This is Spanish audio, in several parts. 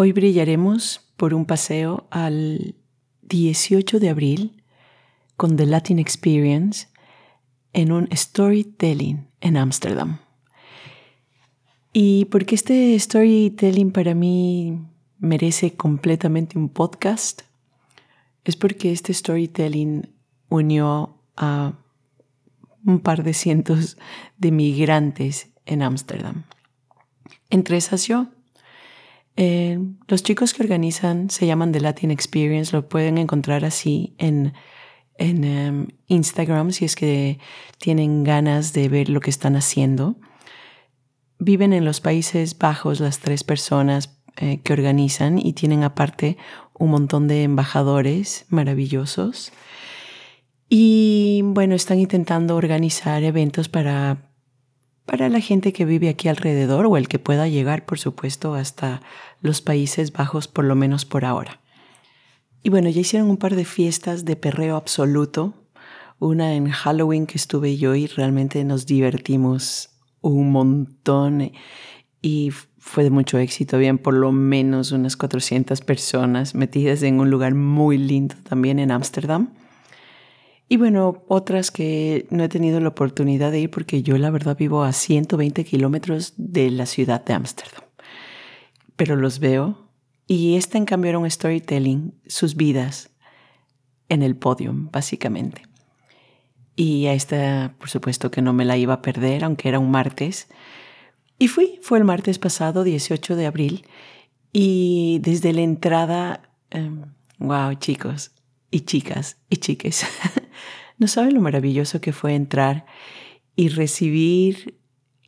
Hoy brillaremos por un paseo al 18 de abril con The Latin Experience en un storytelling en Ámsterdam. Y porque este storytelling para mí merece completamente un podcast, es porque este storytelling unió a un par de cientos de migrantes en Ámsterdam. Entre esas yo. Eh, los chicos que organizan se llaman The Latin Experience, lo pueden encontrar así en, en em, Instagram si es que tienen ganas de ver lo que están haciendo. Viven en los Países Bajos las tres personas eh, que organizan y tienen aparte un montón de embajadores maravillosos. Y bueno, están intentando organizar eventos para para la gente que vive aquí alrededor o el que pueda llegar, por supuesto, hasta los Países Bajos, por lo menos por ahora. Y bueno, ya hicieron un par de fiestas de perreo absoluto, una en Halloween que estuve yo y realmente nos divertimos un montón y fue de mucho éxito, habían por lo menos unas 400 personas metidas en un lugar muy lindo también en Ámsterdam. Y bueno, otras que no he tenido la oportunidad de ir porque yo la verdad vivo a 120 kilómetros de la ciudad de Ámsterdam. Pero los veo y esta en cambio era un storytelling, sus vidas en el podio, básicamente. Y a esta, por supuesto que no me la iba a perder, aunque era un martes. Y fui, fue el martes pasado, 18 de abril. Y desde la entrada, wow, em, chicos y chicas y chiques. No saben lo maravilloso que fue entrar y recibir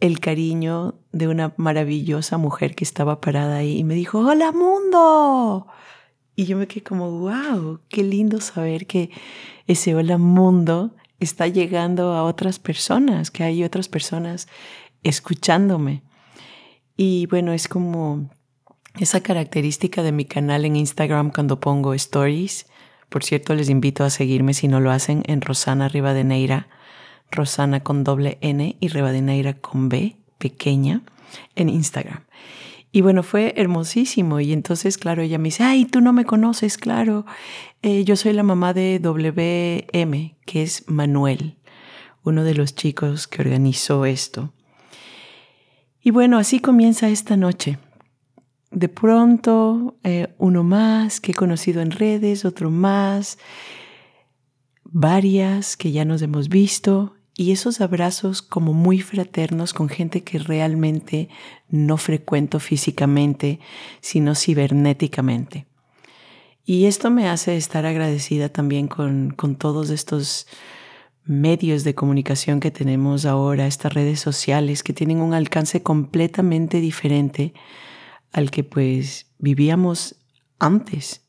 el cariño de una maravillosa mujer que estaba parada ahí y me dijo, hola mundo. Y yo me quedé como, wow, qué lindo saber que ese hola mundo está llegando a otras personas, que hay otras personas escuchándome. Y bueno, es como esa característica de mi canal en Instagram cuando pongo stories por cierto, les invito a seguirme si no lo hacen en Rosana Rivadeneira, Rosana con doble N y Rivadeneira con B, pequeña, en Instagram. Y bueno, fue hermosísimo. Y entonces, claro, ella me dice, ay, tú no me conoces, claro. Eh, yo soy la mamá de WM, que es Manuel, uno de los chicos que organizó esto. Y bueno, así comienza esta noche de pronto eh, uno más que he conocido en redes, otro más, varias que ya nos hemos visto y esos abrazos como muy fraternos con gente que realmente no frecuento físicamente, sino cibernéticamente. Y esto me hace estar agradecida también con, con todos estos medios de comunicación que tenemos ahora, estas redes sociales que tienen un alcance completamente diferente al que pues vivíamos antes.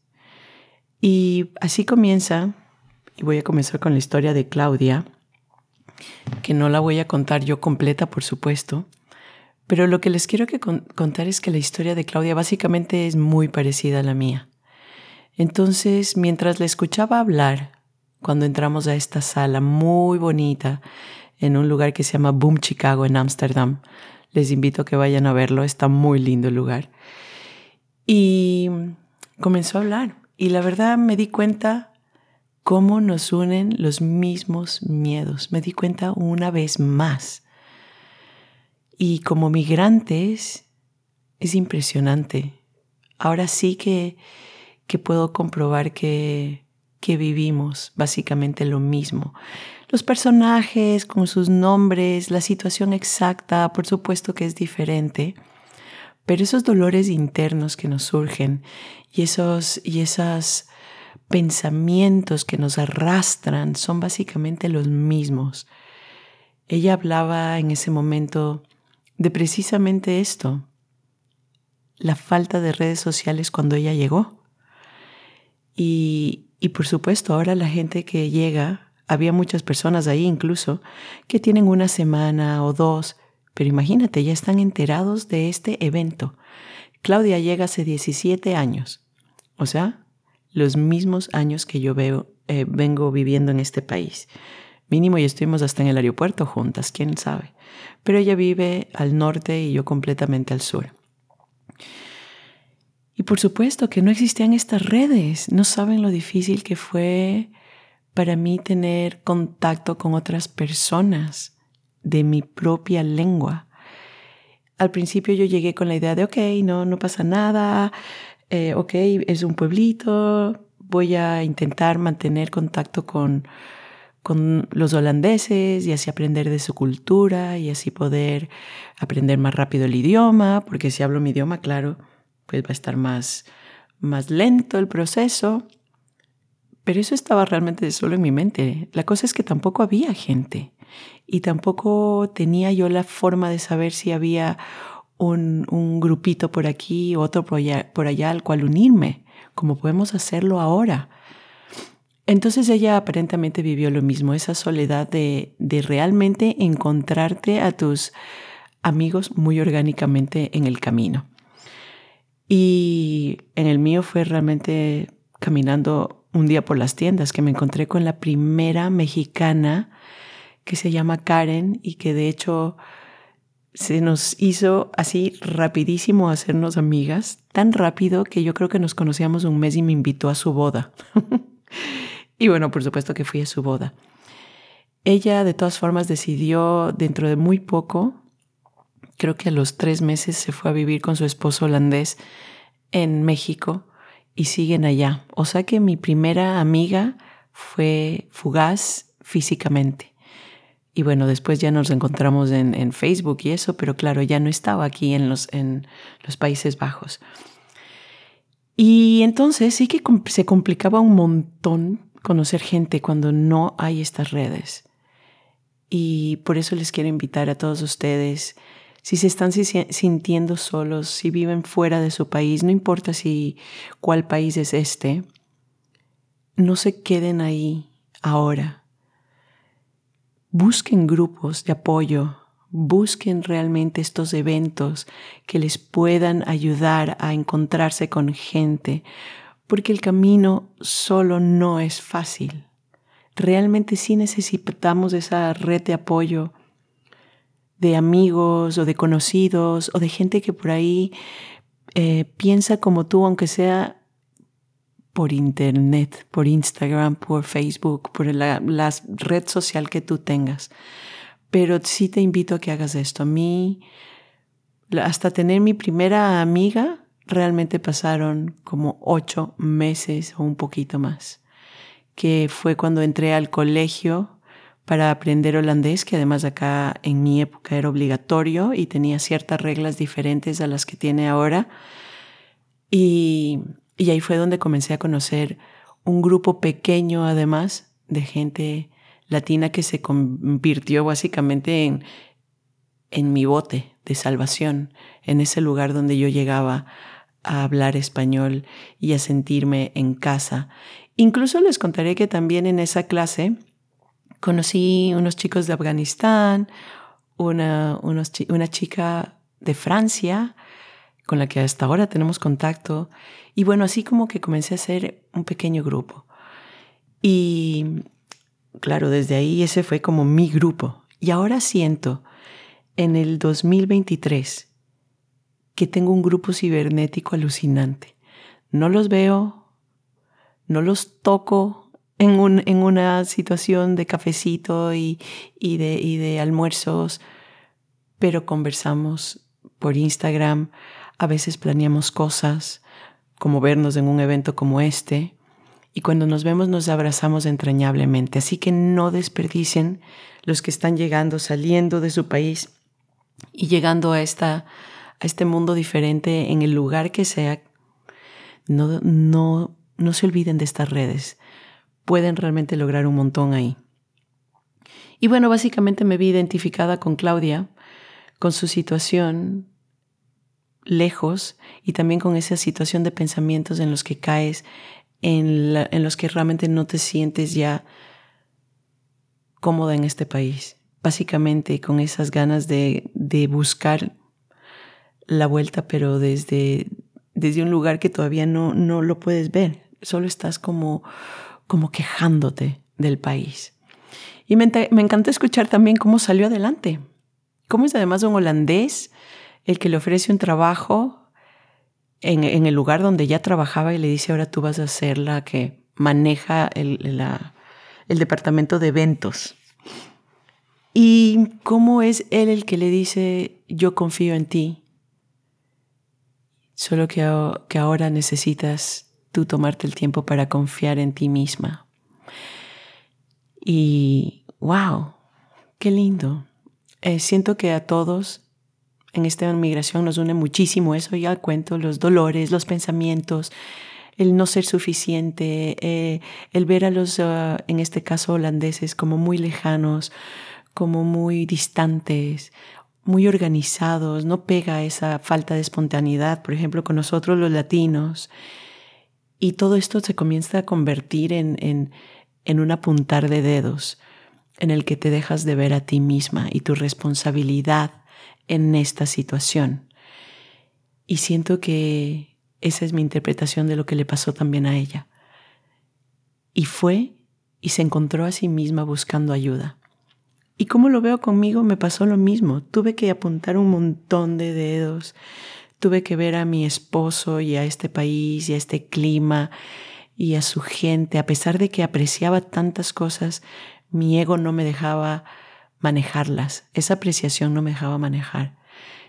Y así comienza, y voy a comenzar con la historia de Claudia, que no la voy a contar yo completa, por supuesto, pero lo que les quiero que contar es que la historia de Claudia básicamente es muy parecida a la mía. Entonces, mientras le escuchaba hablar, cuando entramos a esta sala muy bonita en un lugar que se llama Boom Chicago en Ámsterdam, les invito a que vayan a verlo, está muy lindo el lugar. Y comenzó a hablar y la verdad me di cuenta cómo nos unen los mismos miedos. Me di cuenta una vez más. Y como migrantes es impresionante. Ahora sí que, que puedo comprobar que, que vivimos básicamente lo mismo. Los personajes con sus nombres, la situación exacta, por supuesto que es diferente, pero esos dolores internos que nos surgen y esos, y pensamientos que nos arrastran son básicamente los mismos. Ella hablaba en ese momento de precisamente esto, la falta de redes sociales cuando ella llegó. Y, y por supuesto, ahora la gente que llega, había muchas personas ahí incluso, que tienen una semana o dos, pero imagínate, ya están enterados de este evento. Claudia llega hace 17 años, o sea, los mismos años que yo veo, eh, vengo viviendo en este país. Mínimo y estuvimos hasta en el aeropuerto juntas, quién sabe. Pero ella vive al norte y yo completamente al sur. Y por supuesto que no existían estas redes. No saben lo difícil que fue para mí tener contacto con otras personas de mi propia lengua. Al principio yo llegué con la idea de, ok, no, no pasa nada, eh, ok, es un pueblito, voy a intentar mantener contacto con, con los holandeses y así aprender de su cultura y así poder aprender más rápido el idioma, porque si hablo mi idioma, claro, pues va a estar más, más lento el proceso. Pero eso estaba realmente solo en mi mente. La cosa es que tampoco había gente y tampoco tenía yo la forma de saber si había un, grupito por aquí, otro por allá, por allá al cual unirme como podemos hacerlo ahora. Entonces ella aparentemente vivió lo mismo, esa soledad de, de realmente encontrarte a tus amigos muy orgánicamente en el camino. Y en el mío fue realmente caminando un día por las tiendas que me encontré con la primera mexicana que se llama Karen y que de hecho se nos hizo así rapidísimo hacernos amigas, tan rápido que yo creo que nos conocíamos un mes y me invitó a su boda. y bueno, por supuesto que fui a su boda. Ella de todas formas decidió dentro de muy poco, creo que a los tres meses se fue a vivir con su esposo holandés en México y siguen allá. O sea que mi primera amiga fue fugaz físicamente. Y bueno, después ya nos encontramos en, Facebook y eso, pero claro, ya no estaba aquí en los, en los Países Bajos. Y entonces sí que se complicaba un montón conocer gente cuando no hay estas redes. Y por eso les quiero invitar a todos ustedes, si se están sintiendo solos, si viven fuera de su país, no importa si cuál país es este, no se queden ahí ahora Busquen grupos de apoyo, busquen realmente estos eventos que les puedan ayudar a encontrarse con gente, porque el camino solo no es fácil. Realmente sí necesitamos esa red de apoyo de amigos o de conocidos o de gente que por ahí eh, piensa como tú, aunque sea por internet, por Instagram, por Facebook, por la, red social que tú tengas. Pero sí te invito a que hagas esto. A mí, hasta tener mi primera amiga, realmente pasaron como ocho meses o un poquito más, que fue cuando entré al colegio para aprender holandés, que además acá en mi época era obligatorio y tenía ciertas reglas diferentes a las que tiene ahora. Y y ahí fue donde comencé a conocer un grupo pequeño, además, de gente latina que se convirtió básicamente en, en mi bote de salvación, en ese lugar donde yo llegaba a hablar español y a sentirme en casa. Incluso les contaré que también en esa clase conocí unos chicos de Afganistán, una, una chica de Francia, con la que hasta ahora tenemos contacto, y bueno, así como que comencé a hacer un pequeño grupo. Y claro, desde ahí ese fue como mi grupo. Y ahora siento en el 2023 que tengo un grupo cibernético alucinante. No los veo, no los toco en, un, en una situación de cafecito y, y, de, y de almuerzos, pero conversamos por Instagram, a veces planeamos cosas, como vernos en un evento como este, y cuando nos vemos nos abrazamos entrañablemente. Así que no desperdicien los que están llegando, saliendo de su país y llegando a, esta, a este mundo diferente en el lugar que sea. No, no, no se olviden de estas redes. Pueden realmente lograr un montón ahí. Y bueno, básicamente me vi identificada con Claudia, con su situación, lejos y también con esa situación de pensamientos en los que caes, en, en los que realmente no te sientes ya cómoda en este país. Básicamente con esas ganas de, de buscar la vuelta, pero desde, desde un lugar que todavía no, no lo puedes ver. Solo estás como, como quejándote del país. Y me, me encantó escuchar también cómo salió adelante. Cómo es además un holandés el que le ofrece un trabajo en, en, el lugar donde ya trabajaba y le dice, ahora tú vas a ser la que maneja el, la, el departamento de eventos. Y cómo es él el que le dice, yo confío en ti, solo que, que ahora necesitas tú tomarte el tiempo para confiar en ti misma. Y wow, qué lindo. Eh, siento que a todos en esta migración nos une muchísimo eso, ya cuento, los dolores, los pensamientos, el no ser suficiente, eh, el ver a los, ah, en este caso, holandeses como muy lejanos, como muy distantes, muy organizados, no pega esa falta de espontaneidad, por ejemplo, con nosotros los latinos. Y todo esto se comienza a convertir en, en, en un apuntar de dedos, en el que te dejas de ver a ti misma y tu responsabilidad en esta situación. Y siento que esa es mi interpretación de lo que le pasó también a ella. Y fue y se encontró a sí misma buscando ayuda. Y como lo veo conmigo, me pasó lo mismo. Tuve que apuntar un montón de dedos. Tuve que ver a mi esposo y a este país y a este clima y a su gente. A pesar de que apreciaba tantas cosas, mi ego no me dejaba manejarlas. Esa apreciación no me dejaba manejar,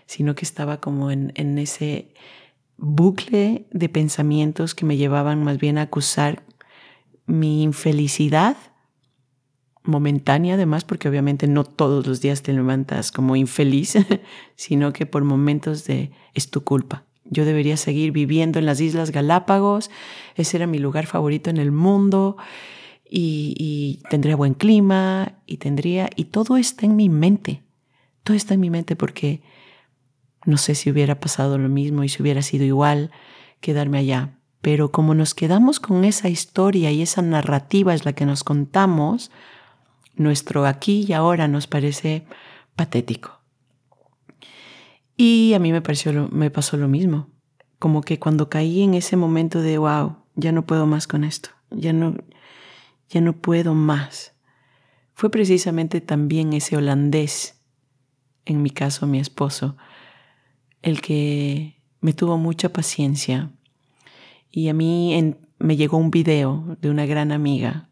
sino que estaba como en, en ese bucle de pensamientos que me llevaban más bien a acusar mi infelicidad momentánea además, porque obviamente no todos los días te levantas como infeliz, sino que por momentos de es tu culpa. Yo debería seguir viviendo en las Islas Galápagos, ese era mi lugar favorito en el mundo y, tendría buen clima y tendría, y todo está en mi mente, todo está en mi mente porque no sé si hubiera pasado lo mismo y si hubiera sido igual quedarme allá. Pero como nos quedamos con esa historia y esa narrativa es la que nos contamos, nuestro aquí y ahora nos parece patético. Y a mí me, pareció me pasó lo mismo. Como que cuando caí en ese momento de, wow, ya no puedo más con esto, ya no, ya no puedo más. Fue precisamente también ese holandés, en mi caso mi esposo, el que me tuvo mucha paciencia. Y a mí me llegó un video de una gran amiga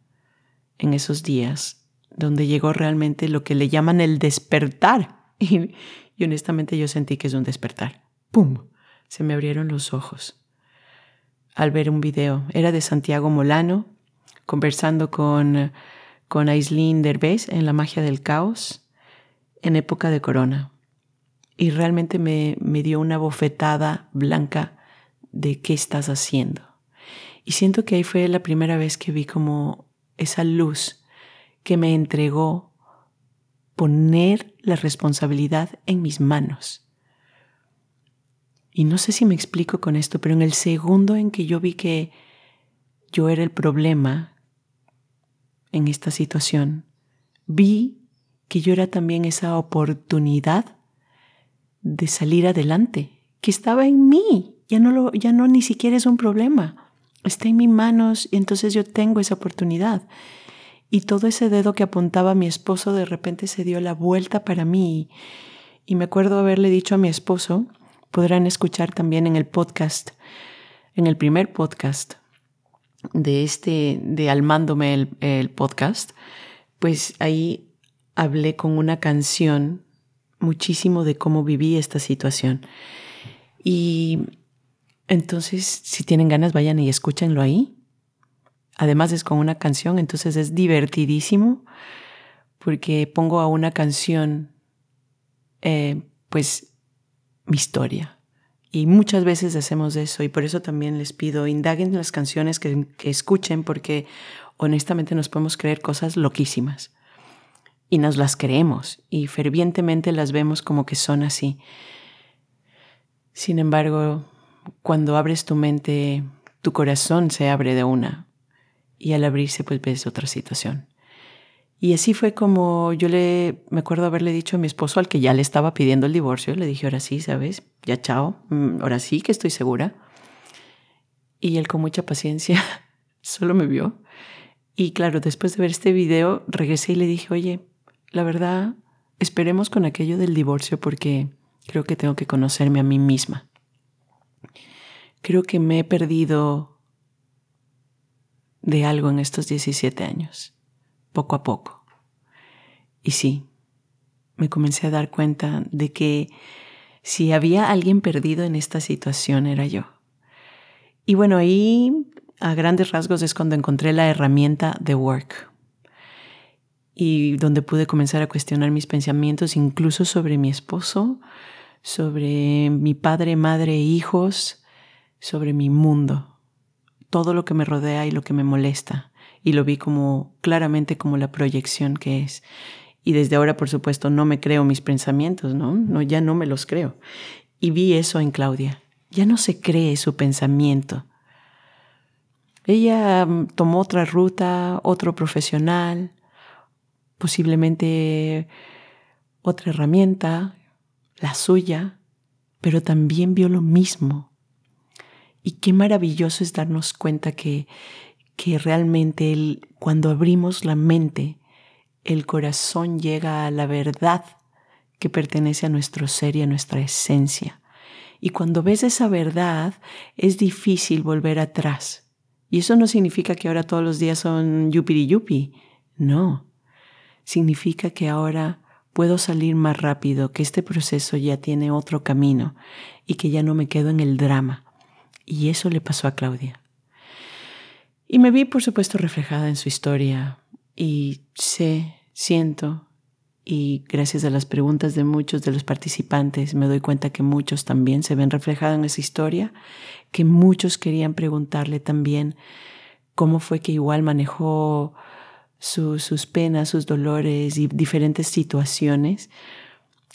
en esos días, donde llegó realmente lo que le llaman el despertar. Y, honestamente yo sentí que es un despertar. ¡Pum! Se me abrieron los ojos al ver un video. Era de Santiago Molano, conversando con, con Aislinn Derbez en La magia del caos, en época de corona y realmente me, me dio una bofetada blanca de qué estás haciendo. Y siento que ahí fue la primera vez que vi como esa luz que me entregó poner la responsabilidad en mis manos. Y no sé si me explico con esto, pero en el segundo en que yo vi que yo era el problema en esta situación, vi que yo era también esa oportunidad de salir adelante, que estaba en mí, ya no, lo, ya no ni siquiera es un problema, está en mis manos y entonces yo tengo esa oportunidad. Y todo ese dedo que apuntaba a mi esposo de repente se dio la vuelta para mí. Y me acuerdo haberle dicho a mi esposo, podrán escuchar también en el podcast, en el primer podcast de este, de Almándome el, el podcast, pues ahí hablé con una canción muchísimo de cómo viví esta situación. Y entonces, si tienen ganas, vayan y escúchenlo ahí. Además es con una canción, entonces es divertidísimo porque pongo a una canción, eh, pues, mi historia. Y muchas veces hacemos eso y por eso también les pido, indaguen las canciones que, que escuchen porque honestamente nos podemos creer cosas loquísimas y nos las creemos y fervientemente las vemos como que son así. Sin embargo, cuando abres tu mente, tu corazón se abre de una y al abrirse pues ves otra situación. Y así fue como yo le, me acuerdo haberle dicho a mi esposo al que ya le estaba pidiendo el divorcio, le dije, ahora sí, ¿sabes? Ya chao, mm, ahora sí que estoy segura. Y él con mucha paciencia solo me vio. Y claro, después de ver este video, regresé y le dije, oye, la verdad, esperemos con aquello del divorcio porque creo que tengo que conocerme a mí misma. Creo que me he perdido de algo en estos 17 años poco a poco. Y sí, me comencé a dar cuenta de que si había alguien perdido en esta situación era yo. Y bueno, ahí a grandes rasgos es cuando encontré la herramienta de Work y donde pude comenzar a cuestionar mis pensamientos incluso sobre mi esposo, sobre mi padre, madre, hijos, sobre mi mundo, todo lo que me rodea y lo que me molesta y lo vi como claramente como la proyección que es. Y desde ahora, por supuesto, no me creo mis pensamientos, ¿no? no ya no me los creo. Y vi eso en Claudia. Ya no se cree su pensamiento. Ella mm, tomó otra ruta, otro profesional, posiblemente otra herramienta, la suya, pero también vio lo mismo. Y qué maravilloso es darnos cuenta que que realmente cuando abrimos la mente, el corazón llega a la verdad que pertenece a nuestro ser y a nuestra esencia. Y cuando ves esa verdad, es difícil volver atrás. Y eso no significa que ahora todos los días son yupiri yupi. No. Significa que ahora puedo salir más rápido, que este proceso ya tiene otro camino y que ya no me quedo en el drama. Y eso le pasó a Claudia. Y me vi, por supuesto, reflejada en su historia y sé, siento, y gracias a las preguntas de muchos de los participantes me doy cuenta que muchos también se ven reflejados en esa historia, que muchos querían preguntarle también cómo fue que igual manejó sus penas, sus dolores y diferentes situaciones.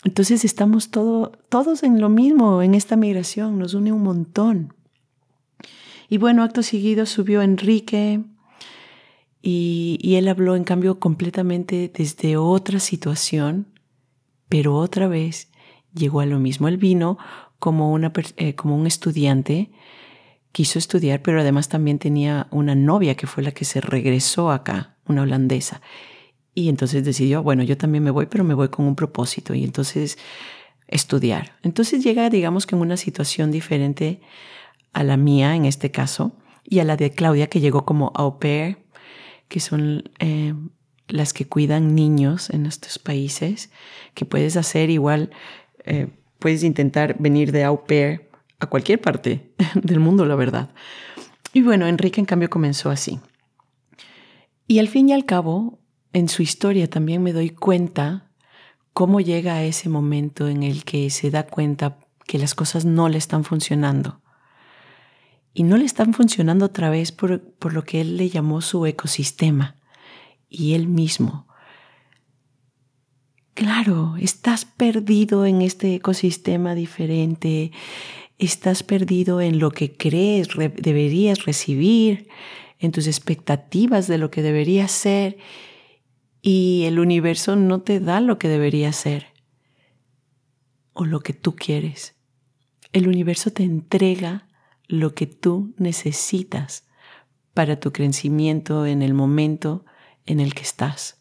Entonces estamos todos en lo mismo, en esta migración, nos une un montón. Y bueno, acto seguido subió Enrique y, él habló en cambio completamente desde otra situación, pero otra vez llegó a lo mismo. Él vino como, una, eh, como un estudiante, quiso estudiar, pero además también tenía una novia que fue la que se regresó acá, una holandesa. Y entonces decidió, bueno, yo también me voy, pero me voy con un propósito. Y entonces estudiar. Entonces llega, digamos que en una situación diferente a la mía en este caso y a la de Claudia que llegó como au pair, que son eh, las que cuidan niños en estos países, que puedes hacer igual, eh, puedes intentar venir de au pair a cualquier parte del mundo, la verdad. Y bueno, Enrique en cambio comenzó así. Y al fin y al cabo, en su historia también me doy cuenta cómo llega a ese momento en el que se da cuenta que las cosas no le están funcionando y no le están funcionando otra vez por, por lo que él le llamó su ecosistema y él mismo. Claro, estás perdido en este ecosistema diferente, estás perdido en lo que crees deberías recibir, en tus expectativas de lo que debería ser y el universo no te da lo que debería ser o lo que tú quieres. El universo te entrega lo que tú necesitas para tu crecimiento en el momento en el que estás.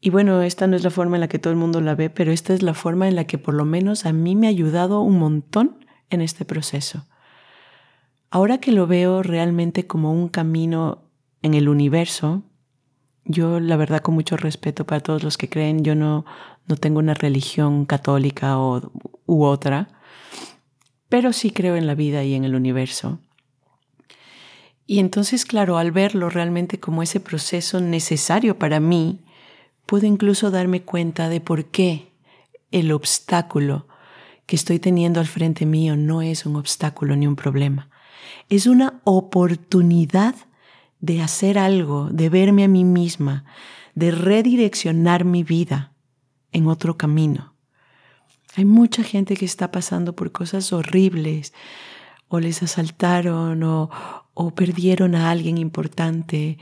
Y bueno, esta no es la forma en la que todo el mundo la ve, pero esta es la forma en la que por lo menos a mí me ha ayudado un montón en este proceso. Ahora que lo veo realmente como un camino en el universo, yo la verdad con mucho respeto para todos los que creen, yo no, no tengo una religión católica o, u otra, pero sí creo en la vida y en el universo. Y entonces, claro, al verlo realmente como ese proceso necesario para mí, puedo incluso darme cuenta de por qué el obstáculo que estoy teniendo al frente mío no es un obstáculo ni un problema. Es una oportunidad de hacer algo, de verme a mí misma, de redireccionar mi vida en otro camino. Hay mucha gente que está pasando por cosas horribles, o les asaltaron, o, o perdieron a alguien importante,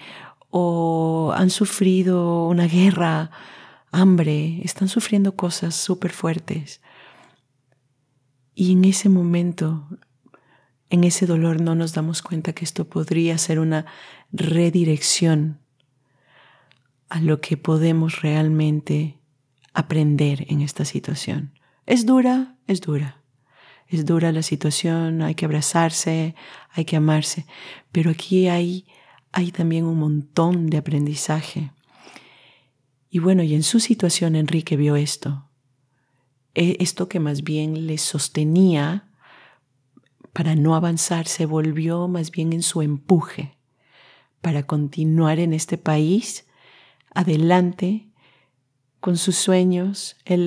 o han sufrido una guerra, hambre, están sufriendo cosas súper fuertes. Y en ese momento, en ese dolor, no nos damos cuenta que esto podría ser una redirección a lo que podemos realmente aprender en esta situación. Es dura, es dura. Es dura la situación, hay que abrazarse, hay que amarse, pero aquí hay, hay también un montón de aprendizaje. Y bueno, y en su situación Enrique vio esto, e, esto que más bien le sostenía para no avanzar, se volvió más bien en su empuje para continuar en este país adelante con sus sueños. Él,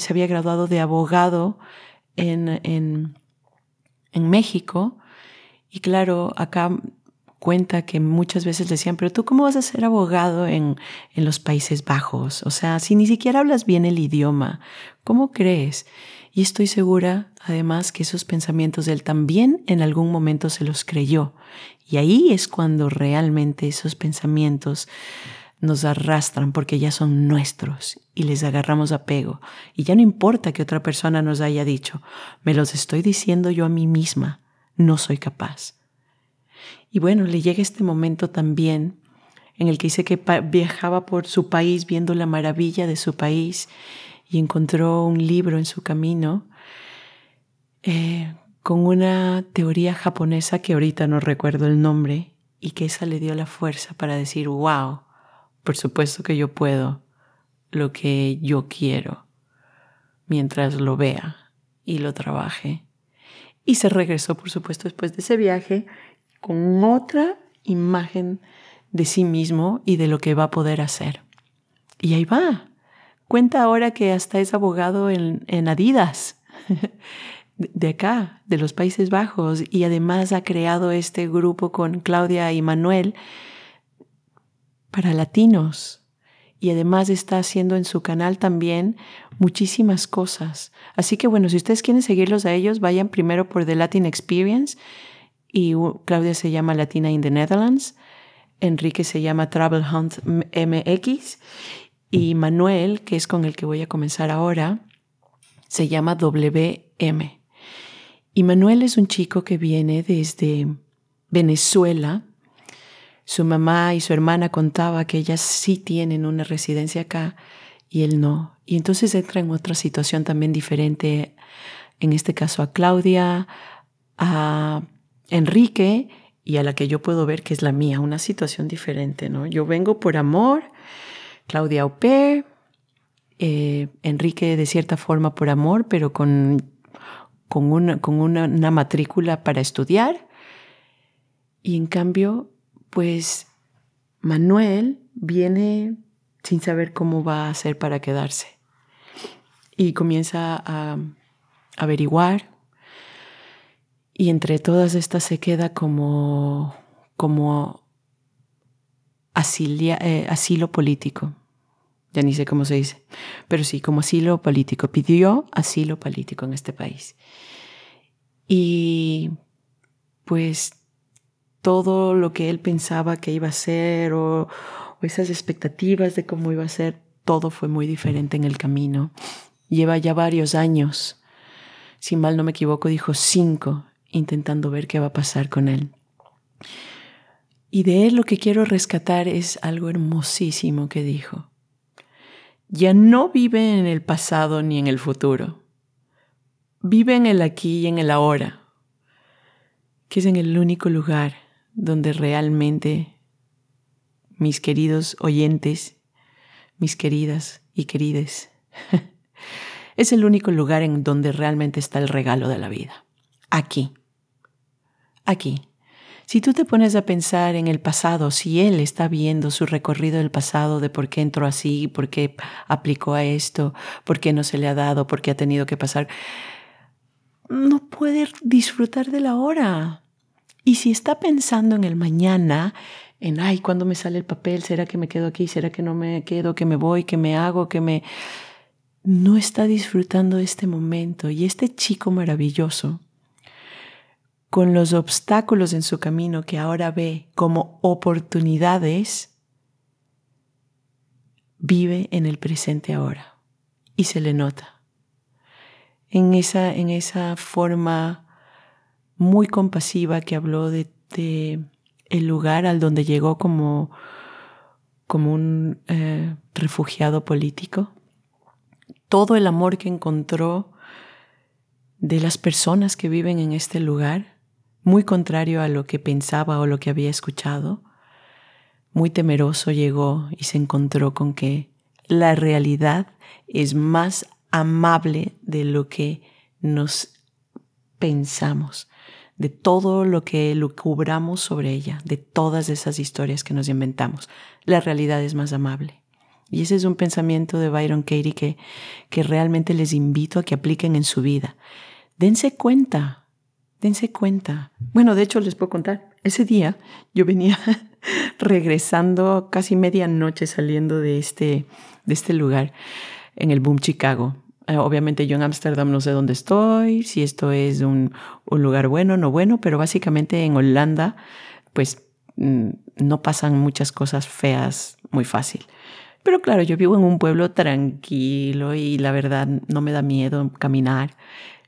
se había graduado de abogado en, México y claro, acá cuenta que muchas veces decían, pero tú cómo vas a ser abogado en, en, los Países Bajos? O sea, si ni siquiera hablas bien el idioma, ¿cómo crees? Y estoy segura, además, que esos pensamientos él también en algún momento se los creyó. Y ahí es cuando realmente esos pensamientos nos arrastran porque ya son nuestros y les agarramos apego. Y ya no importa que otra persona nos haya dicho, me los estoy diciendo yo a mí misma, no soy capaz. Y bueno, le llega este momento también en el que dice que viajaba por su país viendo la maravilla de su país y encontró un libro en su camino eh, con una teoría japonesa que ahorita no recuerdo el nombre y que esa le dio la fuerza para decir, wow, por supuesto que yo puedo lo que yo quiero mientras lo vea y lo trabaje. Y se regresó, por supuesto, después de ese viaje con otra imagen de sí mismo y de lo que va a poder hacer. Y ahí va. Cuenta ahora que hasta es abogado en, en Adidas, de acá, de los Países Bajos, y además ha creado este grupo con Claudia y Manuel para latinos. Y además está haciendo en su canal también muchísimas cosas. Así que bueno, si ustedes quieren seguirlos a ellos, vayan primero por The Latin Experience. Y Claudia se llama Latina in the Netherlands. Enrique se llama Travel Hunt MX. Y Manuel, que es con el que voy a comenzar ahora, se llama WM. Y Manuel es un chico que viene desde Venezuela su mamá y su hermana contaba que ellas sí tienen una residencia acá y él no. Y entonces entra en otra situación también diferente, en este caso a Claudia, a Enrique y a la que yo puedo ver que es la mía, una situación diferente, ¿no? Yo vengo por amor, Claudia au eh, Enrique de cierta forma por amor, pero con, con, una, con una matrícula para estudiar. Y en cambio, pues Manuel viene sin saber cómo va a hacer para quedarse y comienza a averiguar y entre todas estas se queda como, como eh, asilo político. Ya ni sé cómo se dice, pero sí, como asilo político. Pidió asilo político en este país. Y pues todo lo que él pensaba que iba a ser o, esas expectativas de cómo iba a ser, todo fue muy diferente en el camino. Lleva ya varios años, si mal no me equivoco, dijo cinco, intentando ver qué va a pasar con él. Y de él lo que quiero rescatar es algo hermosísimo que dijo. Ya no vive en el pasado ni en el futuro. Vive en el aquí y en el ahora, que es en el único lugar donde realmente mis queridos oyentes, mis queridas y querides, es el único lugar en donde realmente está el regalo de la vida. Aquí. Aquí. Si tú te pones a pensar en el pasado, si él está viendo su recorrido del pasado de por qué entró así, por qué aplicó a esto, por qué no se le ha dado, por qué ha tenido que pasar, no puede disfrutar de la hora. Y si está pensando en el mañana, en, ay, ¿cuándo me sale el papel? ¿Será que me quedo aquí? ¿Será que no me quedo? ¿Que me voy? ¿Que me hago? ¿Que me...? no está disfrutando este momento y este chico maravilloso, con los obstáculos en su camino que ahora ve como oportunidades, vive en el presente ahora y se le nota. En esa, en esa forma muy compasiva que habló de, el lugar al donde llegó como, como un eh, refugiado político, todo el amor que encontró de las personas que viven en este lugar, muy contrario a lo que pensaba o lo que había escuchado, muy temeroso llegó y se encontró con que la realidad es más amable de lo que nos pensamos, de todo lo que lucubramos sobre ella, de todas esas historias que nos inventamos. La realidad es más amable. Y ese es un pensamiento de Byron Katie que, que realmente les invito a que apliquen en su vida. Dense cuenta, dense cuenta. Bueno, de hecho les puedo contar. Ese día yo venía regresando casi medianoche saliendo de este, de este lugar en el Boom Chicago. Eh, obviamente yo en Ámsterdam no sé dónde estoy, si esto es un, un lugar bueno o no bueno, pero básicamente en Holanda pues mm, no pasan muchas cosas feas muy fácil. Pero claro, yo vivo en un pueblo tranquilo y la verdad no me da miedo caminar.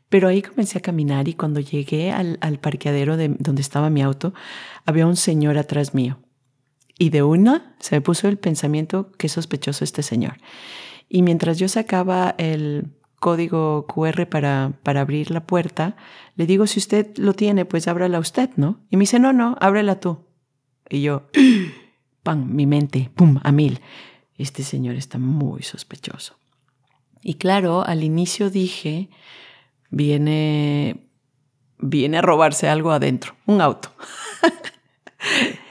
Pero ahí comencé a caminar y cuando llegué al, al parqueadero de donde estaba mi auto, había un señor atrás mío. Y de una se me puso el pensamiento, qué sospechoso este señor. Y mientras yo sacaba el código QR para, para abrir la puerta, le digo, si usted lo tiene, pues ábrala usted, ¿no? Y me dice, no, no, ábrela tú. Y yo, ¡pam! Mi mente, ¡pum! a mil. Este señor está muy sospechoso. Y claro, al inicio dije, viene, viene a robarse algo adentro, un auto.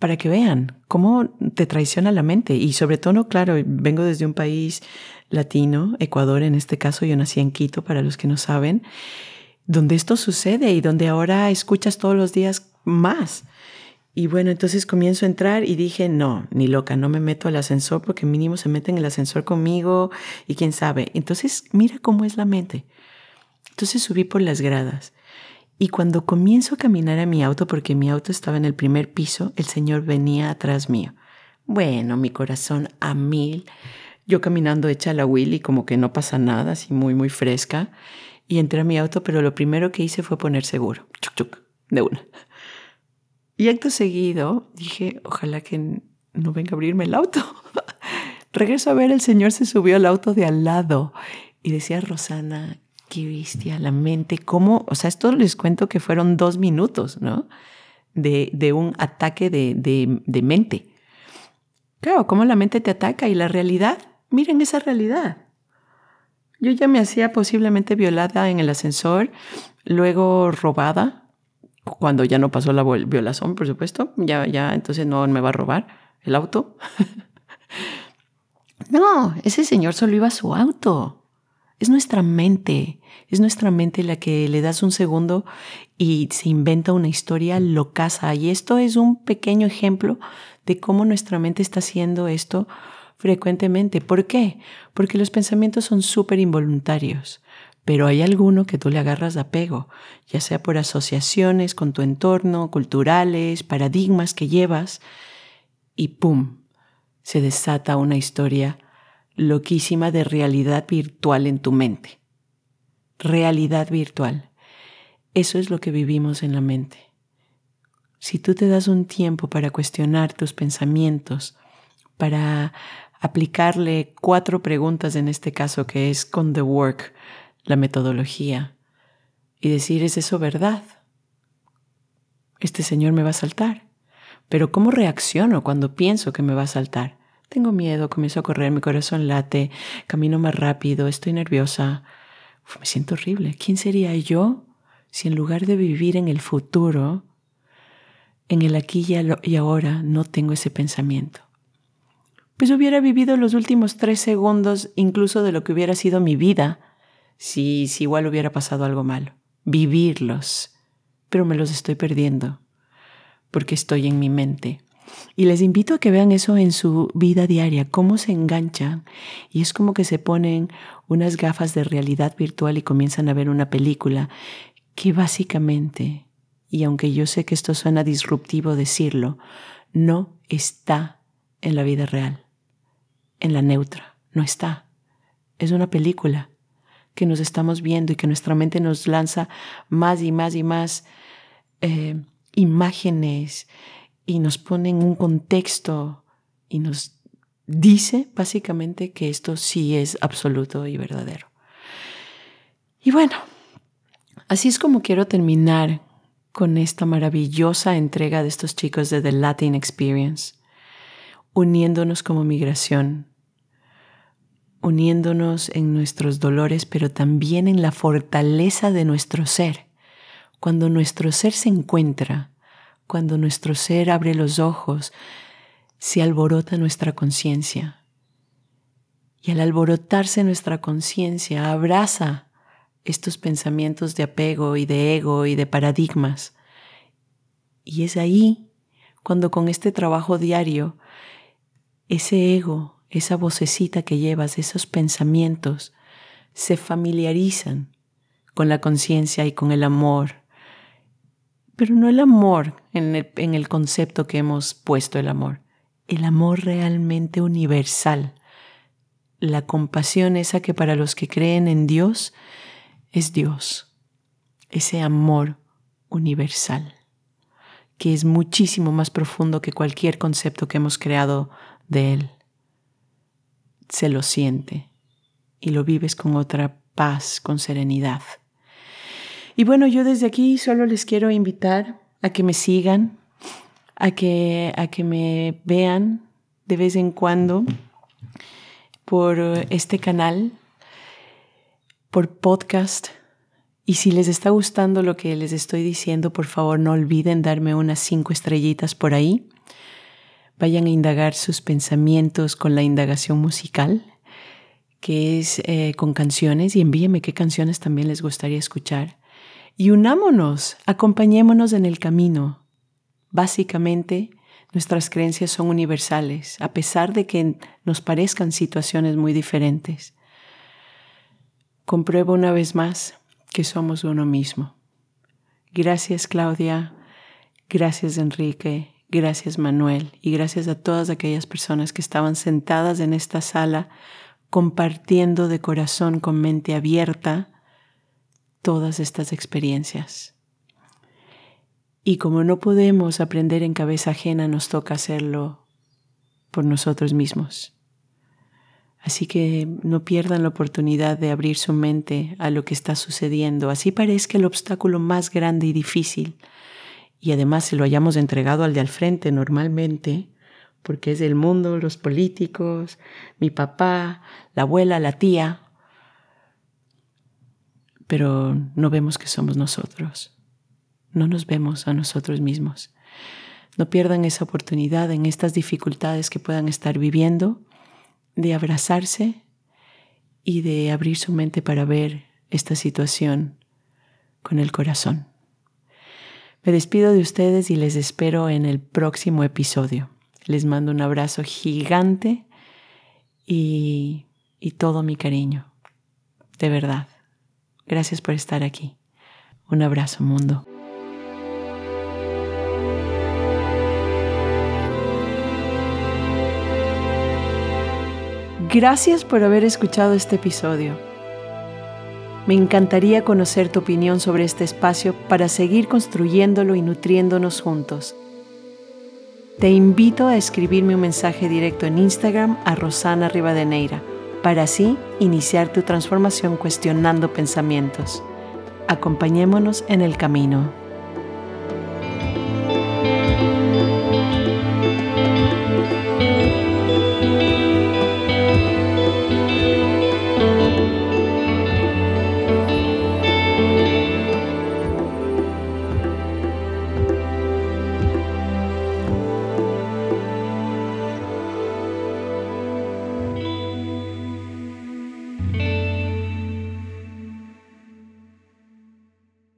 Para que vean cómo te traiciona la mente. Y sobre todo, claro, vengo desde un país latino, Ecuador en este caso, yo nací en Quito, para los que no saben, donde esto sucede y donde ahora escuchas todos los días más. Y bueno, entonces comienzo a entrar y dije, no, ni loca, no me meto al ascensor porque mínimo se meten en el ascensor conmigo y quién sabe. Entonces, mira cómo es la mente. Entonces subí por las gradas. Y cuando comienzo a caminar a mi auto, porque mi auto estaba en el primer piso, el Señor venía atrás mío. Bueno, mi corazón a mil. Yo caminando hecha la Willy, como que no pasa nada, así muy, muy fresca. Y entré a mi auto, pero lo primero que hice fue poner seguro. Chuc, chuc, de una. Y acto seguido dije, ojalá que no venga a abrirme el auto. Regreso a ver, el señor se subió al auto de al lado y decía Rosana, qué bestia, la mente, cómo, o sea, esto les cuento que fueron dos minutos, ¿no? De, de un ataque de, de, de mente. Claro, cómo la mente te ataca y la realidad, miren esa realidad. Yo ya me hacía posiblemente violada en el ascensor, luego robada, cuando ya no pasó la violación, por supuesto, ya, ya, entonces no me va a robar el auto. no, ese señor solo iba a su auto. Es nuestra mente, es nuestra mente la que le das un segundo y se inventa una historia locaza. Y esto es un pequeño ejemplo de cómo nuestra mente está haciendo esto frecuentemente. ¿Por qué? Porque los pensamientos son súper involuntarios pero hay alguno que tú le agarras de apego, ya sea por asociaciones con tu entorno, culturales, paradigmas que llevas, y ¡pum! se desata una historia loquísima de realidad virtual en tu mente. Realidad virtual. Eso es lo que vivimos en la mente. Si tú te das un tiempo para cuestionar tus pensamientos, para aplicarle cuatro preguntas en este caso que es con the work, la metodología y decir, ¿es eso verdad? Este señor me va a saltar. Pero ¿cómo reacciono cuando pienso que me va a saltar? Tengo miedo, comienzo a correr, mi corazón late, camino más rápido, estoy nerviosa. me siento horrible. ¿Quién sería yo si en lugar de vivir en el futuro, en el aquí y ahora, no tengo ese pensamiento? Pues hubiera vivido los últimos tres segundos incluso de lo que hubiera sido mi vida si, si igual hubiera pasado algo malo. Vivirlos, pero me los estoy perdiendo porque estoy en mi mente. Y les invito a que vean eso en su vida diaria, cómo se enganchan. Y es como que se ponen unas gafas de realidad virtual y comienzan a ver una película que básicamente, y aunque yo sé que esto suena disruptivo decirlo, no está en la vida real, en la neutra, no está. Es una película que nos estamos viendo y que nuestra mente nos lanza más y más y más eh, imágenes y nos pone en un contexto y nos dice básicamente que esto sí es absoluto y verdadero. Y bueno, así es como quiero terminar con esta maravillosa entrega de estos chicos de The Latin Experience, uniéndonos como migración, uniéndonos en nuestros dolores, pero también en la fortaleza de nuestro ser. Cuando nuestro ser se encuentra, cuando nuestro ser abre los ojos, se alborota nuestra conciencia. Y al alborotarse nuestra conciencia, abraza estos pensamientos de apego y de ego y de paradigmas. Y es ahí cuando con este trabajo diario, ese ego, esa vocecita que llevas, esos pensamientos, se familiarizan con la conciencia y con el amor. Pero no el amor en el, concepto que hemos puesto el amor, el amor realmente universal, la compasión esa que para los que creen en Dios es Dios, ese amor universal, que es muchísimo más profundo que cualquier concepto que hemos creado de Él. Se lo siente y lo vives con otra paz, con serenidad. Y bueno, yo desde aquí solo les quiero invitar a que me sigan, a que, a que me vean de vez en cuando por este canal por podcast. Y si les está gustando lo que les estoy diciendo, por favor no olviden darme unas cinco estrellitas por ahí. Vayan a indagar sus pensamientos con la indagación musical, que es eh, con canciones, y envíenme qué canciones también les gustaría escuchar. Y unámonos, acompañémonos en el camino. Básicamente, nuestras creencias son universales, a pesar de que nos parezcan situaciones muy diferentes compruebo una vez más que somos uno mismo. Gracias Claudia, gracias Enrique, gracias Manuel y gracias a todas aquellas personas que estaban sentadas en esta sala compartiendo de corazón con mente abierta todas estas experiencias. Y como no podemos aprender en cabeza ajena, nos toca hacerlo por nosotros mismos. Así que no pierdan la oportunidad de abrir su mente a lo que está sucediendo, así parezca el obstáculo más grande y difícil. Y además se lo hayamos entregado al de al frente normalmente, porque es el mundo, los políticos, mi papá, la abuela, la tía. Pero no vemos que somos nosotros. No nos vemos a nosotros mismos. No pierdan esa oportunidad en estas dificultades que puedan estar viviendo de abrazarse y de abrir su mente para ver esta situación con el corazón. Me despido de ustedes y les espero en el próximo episodio. Les mando un abrazo gigante y, y todo mi cariño. De verdad. Gracias por estar aquí. Un abrazo, mundo. Gracias por haber escuchado este episodio. Me encantaría conocer tu opinión sobre este espacio para seguir construyéndolo y nutriéndonos juntos. Te invito a escribirme un mensaje directo en Instagram a Rosana Rivadeneira para así iniciar tu transformación cuestionando pensamientos. Acompañémonos en el camino.